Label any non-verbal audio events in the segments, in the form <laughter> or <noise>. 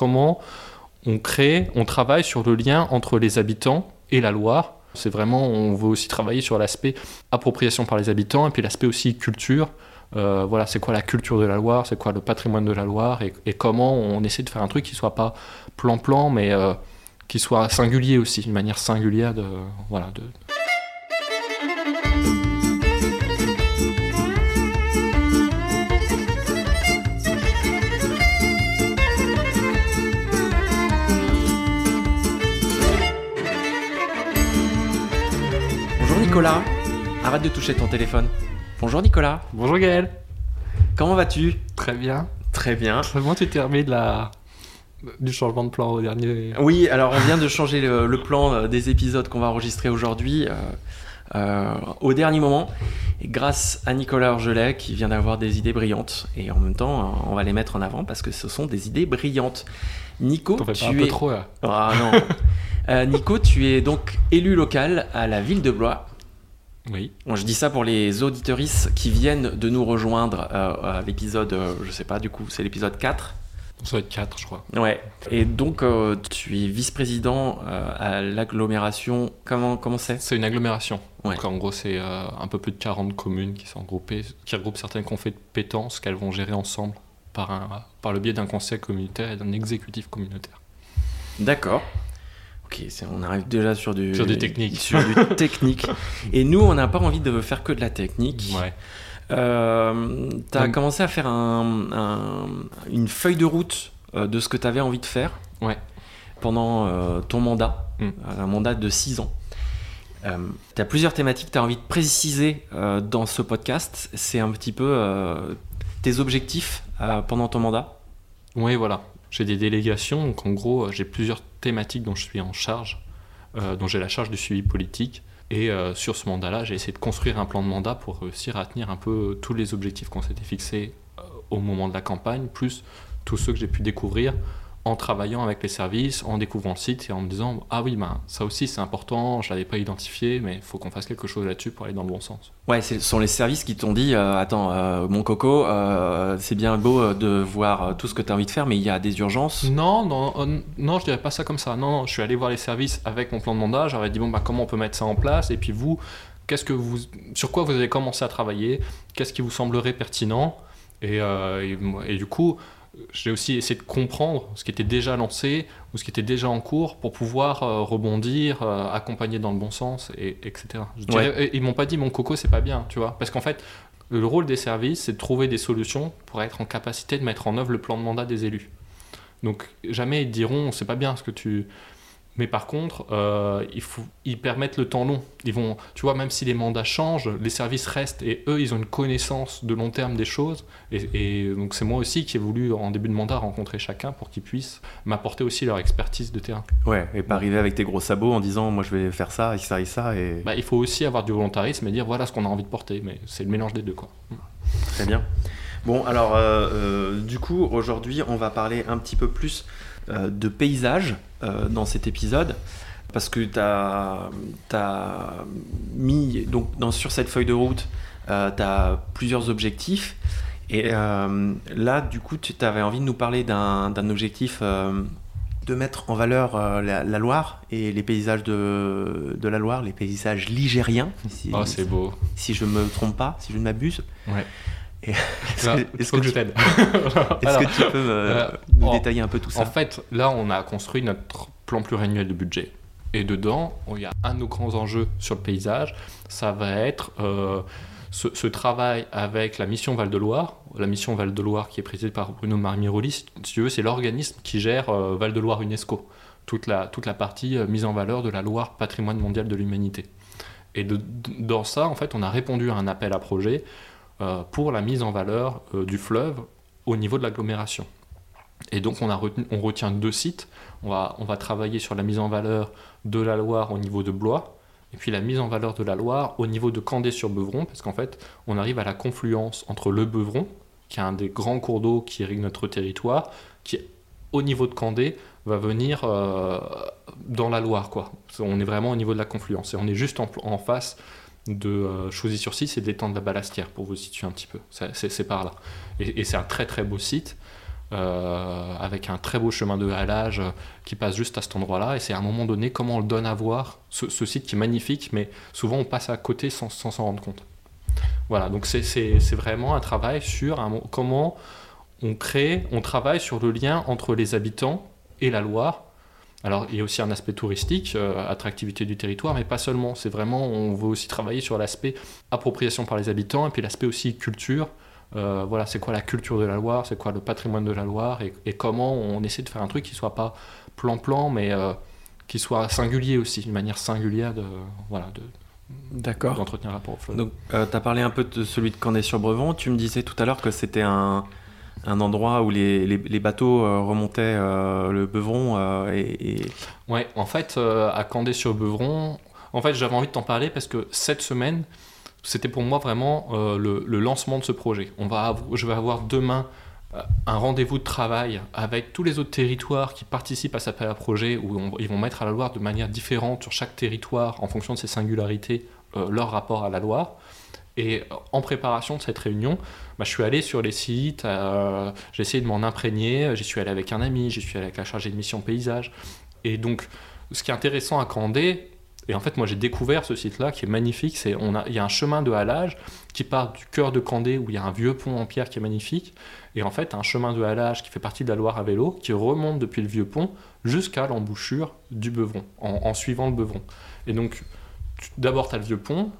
comment on crée, on travaille sur le lien entre les habitants et la Loire. C'est vraiment, on veut aussi travailler sur l'aspect appropriation par les habitants et puis l'aspect aussi culture. Euh, voilà, c'est quoi la culture de la Loire, c'est quoi le patrimoine de la Loire et, comment on essaie de faire un truc qui soit pas plan-plan, mais euh, qui soit singulier aussi, une manière singulière de, voilà, de, Nicolas, arrête de toucher ton téléphone. Bonjour Nicolas. Bonjour Gaël. Comment vas-tu? Très bien. Très bien. Comment tu t'es remis de la... du changement de plan au dernier Oui, alors on vient de changer le, plan euh, des épisodes qu'on va enregistrer aujourd'hui euh, euh, au dernier moment. Et grâce à Nicolas Orgelet qui vient d'avoir des idées brillantes. Et en même temps, on va les mettre en avant parce que ce sont des idées brillantes. Nico, tu un es... peu trop là. Ah non. <laughs> Nico, tu es donc élu local à la ville de Blois oui. je dis ça pour les auditoristes qui viennent de nous rejoindre euh, à l'épisode, euh, je sais pas, du coup, c'est l'épisode 4. Ça va être 4, je crois. Ouais. Et donc, euh, tu es vice-président à l'agglomération. Comment comment c'est? C'est une agglomération. Donc, en gros, c'est un peu plus de 40 communes qui sont regroupées, qui regroupent certaines compétences qu'elles vont gérer ensemble par, un, par le biais d'un conseil communautaire et d'un exécutif communautaire. D'accord. Ok, on arrive déjà sur du, sur du technique. <laughs> Sur du technique. Et nous, on n'a pas envie de faire que de la technique. Ouais. Euh, tu as commencé à faire un, une feuille de route euh, de ce que tu avais envie de faire ouais. pendant euh, ton mandat, mm. un mandat de 6 ans. tu as plusieurs thématiques que tu as envie de préciser dans ce podcast. C'est un petit peu tes objectifs pendant ton mandat Oui, voilà. J'ai des délégations, donc en gros, j'ai plusieurs thématiques dont je suis en charge, euh, dont j'ai la charge du suivi politique. Et euh, sur ce mandat-là, j'ai essayé de construire un plan de mandat pour réussir à tenir un peu tous les objectifs qu'on s'était fixés euh, au moment de la campagne, plus tous ceux que j'ai pu découvrir en travaillant avec les services, en découvrant le site et en me disant ah oui ben ça aussi c'est important, je l'avais pas identifié mais il faut qu'on fasse quelque chose là-dessus pour aller dans le bon sens. Ouais, ce sont les services qui t'ont dit euh, attends euh, mon coco euh, c'est bien beau de voir tout ce que tu as envie de faire mais il y a des urgences. Non non non je dirais pas ça comme ça. Non, non je suis allé voir les services avec mon plan de mandat, j'aurais dit bon bah comment on peut mettre ça en place? Et puis vous qu'est-ce que vous sur quoi vous avez commencé à travailler, qu'est-ce qui vous semblerait pertinent? Et, et du coup j'ai aussi essayé de comprendre ce qui était déjà lancé ou ce qui était déjà en cours pour pouvoir euh, rebondir, euh, accompagner dans le bon sens, et, etc. Je dirais, ils m'ont pas dit mon coco c'est pas bien, tu vois, parce qu'en fait le rôle des services c'est de trouver des solutions pour être en capacité de mettre en œuvre le plan de mandat des élus. Donc jamais ils diront c'est pas bien ce que tu mais par contre, euh, il faut, ils permettent le temps long. Ils vont, tu vois, même si les mandats changent, les services restent et eux, ils ont une connaissance de long terme des choses. Et, donc c'est moi aussi qui ai voulu en début de mandat rencontrer chacun pour qu'ils puissent m'apporter aussi leur expertise de terrain. Ouais, et pas arriver avec tes gros sabots en disant moi je vais faire ça et ça et ça. Et... Bah, il faut aussi avoir du volontarisme et dire voilà ce qu'on a envie de porter. Mais c'est le mélange des deux quoi. Très bien. Bon, alors euh, euh, du coup, aujourd'hui, on va parler un petit peu plus de paysage euh, dans cet épisode parce que tu as, mis donc dans, sur cette feuille de route euh, tu as plusieurs objectifs et là du coup tu avais envie de nous parler d'un objectif de mettre en valeur la, Loire et les paysages de, de, la Loire, les paysages ligériens. Si, oh, c'est beau. Si je me trompe pas, si je ne m'abuse. Ouais. <laughs> Est-ce que, je t'aide <laughs> Est-ce que tu peux euh, nous détailler un peu tout ça En fait, là, on a construit notre plan pluriannuel de budget. Et dedans, il y a un de nos grands enjeux sur le paysage. Ça va être euh, ce, travail avec la mission Val-de-Loire. La mission Val-de-Loire qui est présidée par Bruno Marmiroli, si tu veux, c'est l'organisme qui gère euh, Val-de-Loire UNESCO. Toute la, toute la partie mise en valeur de la Loire patrimoine mondial de l'humanité. Et de, dans ça, en fait, on a répondu à un appel à projet pour la mise en valeur euh, du fleuve au niveau de l'agglomération. Et donc on, a on retient deux sites. On va, on va travailler sur la mise en valeur de la Loire au niveau de Blois, et puis la mise en valeur de la Loire au niveau de Candé-sur-Beuvron, parce qu'en fait on arrive à la confluence entre le Beuvron, qui est un des grands cours d'eau qui irrigue notre territoire, qui au niveau de Candé va venir euh, dans la Loire. On est vraiment au niveau de la confluence, et on est juste en face de euh, Chauzy-sur-Cise c'est d'étendre la Balastière, pour vous situer un petit peu. C'est par là. Et, c'est un très très beau site. avec un très beau chemin de halage qui passe juste à cet endroit-là. Et c'est à un moment donné comment on le donne à voir, ce, site qui est magnifique, mais souvent on passe à côté sans s'en rendre compte. Voilà, donc c'est vraiment un travail sur comment on crée, on travaille sur le lien entre les habitants et la Loire alors, il y a aussi un aspect touristique, euh, attractivité du territoire, mais pas seulement. C'est vraiment, on veut aussi travailler sur l'aspect appropriation par les habitants et puis l'aspect aussi culture. Euh, voilà, c'est quoi la culture de la Loire, c'est quoi le patrimoine de la Loire et, comment on essaie de faire un truc qui soit pas plan-plan, mais euh, qui soit singulier aussi, une manière singulière de, voilà, de, D'accord. d'entretenir rapport au fleuve. Donc, tu as parlé un peu de celui de Candé-sur-Brevon. Tu me disais tout à l'heure que c'était un, un endroit où les, les, bateaux euh, remontaient euh, le Beuvron. Euh, et, Ouais, en fait, à Candé-sur-Beuvron, en fait, j'avais envie de t'en parler parce que cette semaine, c'était pour moi vraiment le, le, lancement de ce projet. On va je vais avoir demain un rendez-vous de travail avec tous les autres territoires qui participent à cet appel à projet où ils vont mettre à la Loire de manière différente sur chaque territoire en fonction de ses singularités leur rapport à la Loire. Et en préparation de cette réunion, bah, je suis allé sur les sites, euh, j'ai essayé de m'en imprégner, j'y suis allé avec un ami, j'y suis allé avec la chargée de mission paysage. Et donc, ce qui est intéressant à Candé, et en fait, moi j'ai découvert ce site-là qui est magnifique, c'est on a, y a un chemin de halage qui part du cœur de Candé où il y a un vieux pont en pierre qui est magnifique, et en fait un chemin de halage qui fait partie de la Loire à vélo qui remonte depuis le vieux pont jusqu'à l'embouchure du Beuvron, en, suivant le Beuvron. Et donc, d'abord tu as le vieux pont,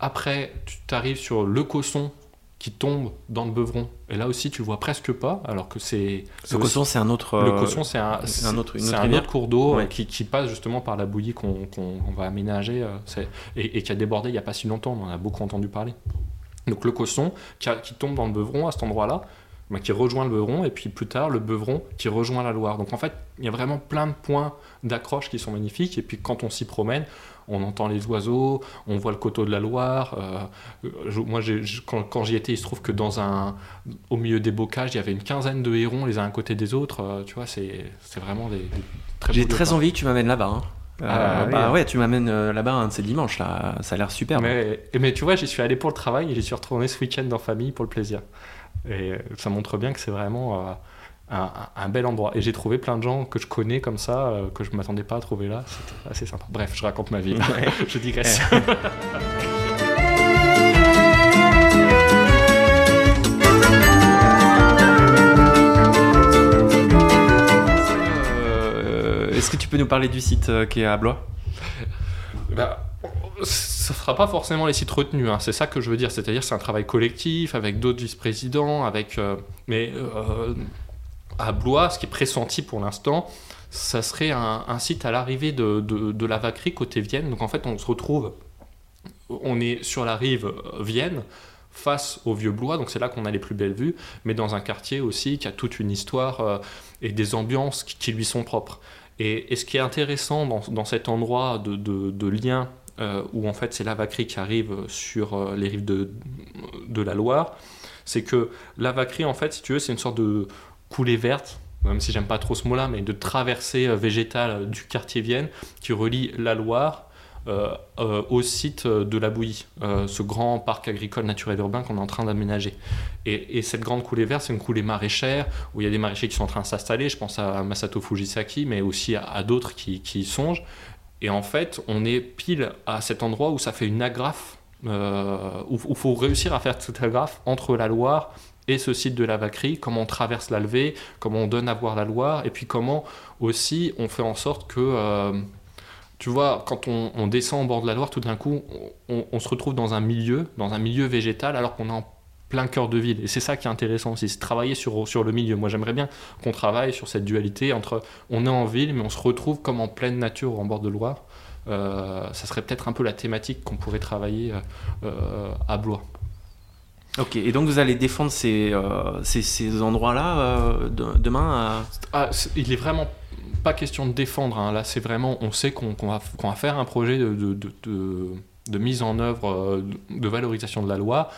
après tu arrives sur le Cosson qui tombe dans le Beuvron. Et là aussi, tu vois presque pas, alors que c'est. Le Cosson, c'est un autre. Le Cosson, c'est un, un, autre, un autre cours d'eau qui, qui, passe justement par la bouillie qu'on va aménager euh, et, et, qui a débordé il n'y a pas si longtemps. On en a beaucoup entendu parler. Donc le Cosson qui, qui tombe dans le Beuvron à cet endroit-là, bah, qui rejoint le Beuvron, et puis plus tard le Beuvron qui rejoint la Loire. Donc en fait, il y a vraiment plein de points d'accroche qui sont magnifiques. Et puis quand on s'y promène, on entend les oiseaux, on voit le coteau de la Loire. Euh, moi, quand, j'y étais, il se trouve que dans un, au milieu des bocages, il y avait une quinzaine de hérons les uns à côté des autres. Euh, tu vois, c'est vraiment des, très J'ai très envie que tu m'amènes là-bas. Hein. Ah, euh, bah ouais, tu m'amènes là-bas un de ces dimanches là, ça a l'air super. Mais, mais tu vois, j'y suis allé pour le travail et j'y suis retourné ce week-end en famille pour le plaisir. Et ça montre bien que c'est vraiment un, bel endroit. Et j'ai trouvé plein de gens que je connais comme ça, euh, que je ne m'attendais pas à trouver là. C'était assez sympa. Bref, je raconte ma vie. <laughs> je digresse. Euh, est-ce que tu peux nous parler du site euh, qui est à Blois? Bah, ça ne sera pas forcément les sites retenus, hein. c'est ça que je veux dire. C'est-à-dire c'est un travail collectif avec d'autres vice-présidents, avec. mais à Blois, ce qui est pressenti pour l'instant, ça serait un, site à l'arrivée de, la Vacry côté Vienne. Donc en fait, on se retrouve, on est sur la rive Vienne, face au vieux Blois, donc c'est là qu'on a les plus belles vues, mais dans un quartier aussi qui a toute une histoire euh, et des ambiances qui, lui sont propres. Et, ce qui est intéressant dans, cet endroit de, lien, euh, où en fait c'est la Vacry qui arrive sur euh, les rives de, la Loire, c'est que la Vacry, en fait, si tu veux, c'est une sorte de, coulée verte, même si j'aime pas trop ce mot-là, mais de traversée euh, végétale euh, du quartier Vienne qui relie la Loire euh, au site de la Bouillie, ce grand parc agricole naturel urbain qu'on est en train d'aménager. Et, cette grande coulée verte, c'est une coulée maraîchère où il y a des maraîchers qui sont en train de s'installer. Je pense à Masato Fujisaki, mais aussi à, d'autres qui, qui, y songent. Et en fait, on est pile à cet endroit où ça fait une agrafe, où il faut réussir à faire cette agrafe entre la Loire et ce site de la Vacry, comment on traverse la levée, comment on donne à voir la Loire, et puis comment aussi on fait en sorte que, euh, tu vois, quand on, descend au bord de la Loire, tout d'un coup, on, se retrouve dans un milieu, dans un milieu végétal, alors qu'on est en plein cœur de ville. Et c'est ça qui est intéressant aussi, c'est travailler sur, sur le milieu. Moi, j'aimerais bien qu'on travaille sur cette dualité entre on est en ville, mais on se retrouve comme en pleine nature en bord de Loire. Euh, ça serait peut-être un peu la thématique qu'on pourrait travailler euh, à Blois. Ok, et donc vous allez défendre ces, euh, ces, ces endroits-là euh, demain ah, Il est vraiment pas question de défendre. Hein. Là, c'est vraiment, on sait qu'on va, va, faire un projet de, de, mise en œuvre, euh, de valorisation de la loi.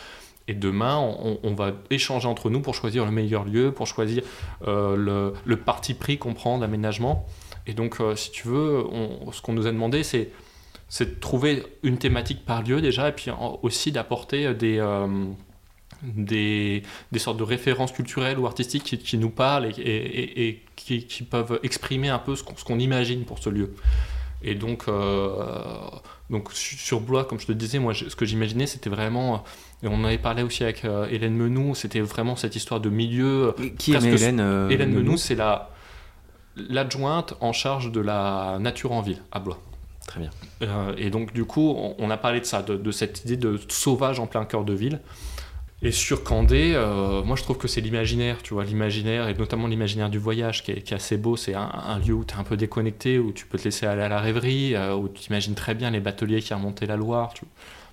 Et demain, on, on, va échanger entre nous pour choisir le meilleur lieu, pour choisir le, le, parti pris qu'on prend d'aménagement. Et donc, si tu veux, on, ce qu'on nous a demandé, c'est c'est de trouver une thématique par lieu déjà, et puis aussi d'apporter des des, des, sortes de références culturelles ou artistiques qui, nous parlent et, et, qui, qui, peuvent exprimer un peu ce qu'on imagine pour ce lieu. Et donc, donc sur Blois, comme je te disais, moi, ce que j'imaginais, c'était vraiment et on en avait parlé aussi avec euh, Hélène Menou, c'était vraiment cette histoire de milieu. Qui est Hélène euh, Hélène Menou, c'est la l'adjointe en charge de la nature en ville, à Blois. Très bien. Euh, et donc, du coup, on, a parlé de ça, de, cette idée de sauvage en plein cœur de ville. Et sur Candé, moi je trouve que c'est l'imaginaire, tu vois, l'imaginaire, et notamment l'imaginaire du voyage qui est, assez beau. C'est un, lieu où tu es un peu déconnecté, où tu peux te laisser aller à la rêverie, où tu imagines très bien les bateliers qui remontaient la Loire. Tu,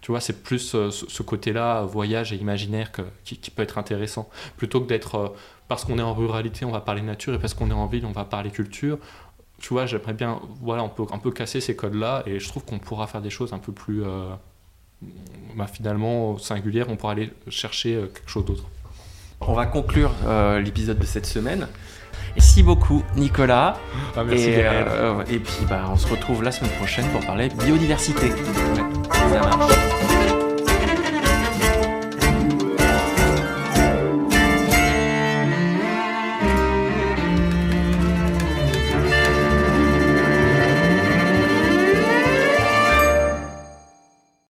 tu vois, c'est plus euh, ce côté-là, voyage et imaginaire, qui, peut être intéressant. Plutôt que d'être, euh, parce qu'on est en ruralité, on va parler nature, et parce qu'on est en ville, on va parler culture. Tu vois, j'aimerais bien, voilà, on peut un peu casser ces codes-là, et je trouve qu'on pourra faire des choses un peu plus, euh, bah, finalement, singulières. On pourra aller chercher quelque chose d'autre. On va conclure l'épisode de cette semaine. Merci beaucoup, Nicolas. Ah, merci, et, et puis, bah, on se retrouve la semaine prochaine pour parler biodiversité. Ça marche.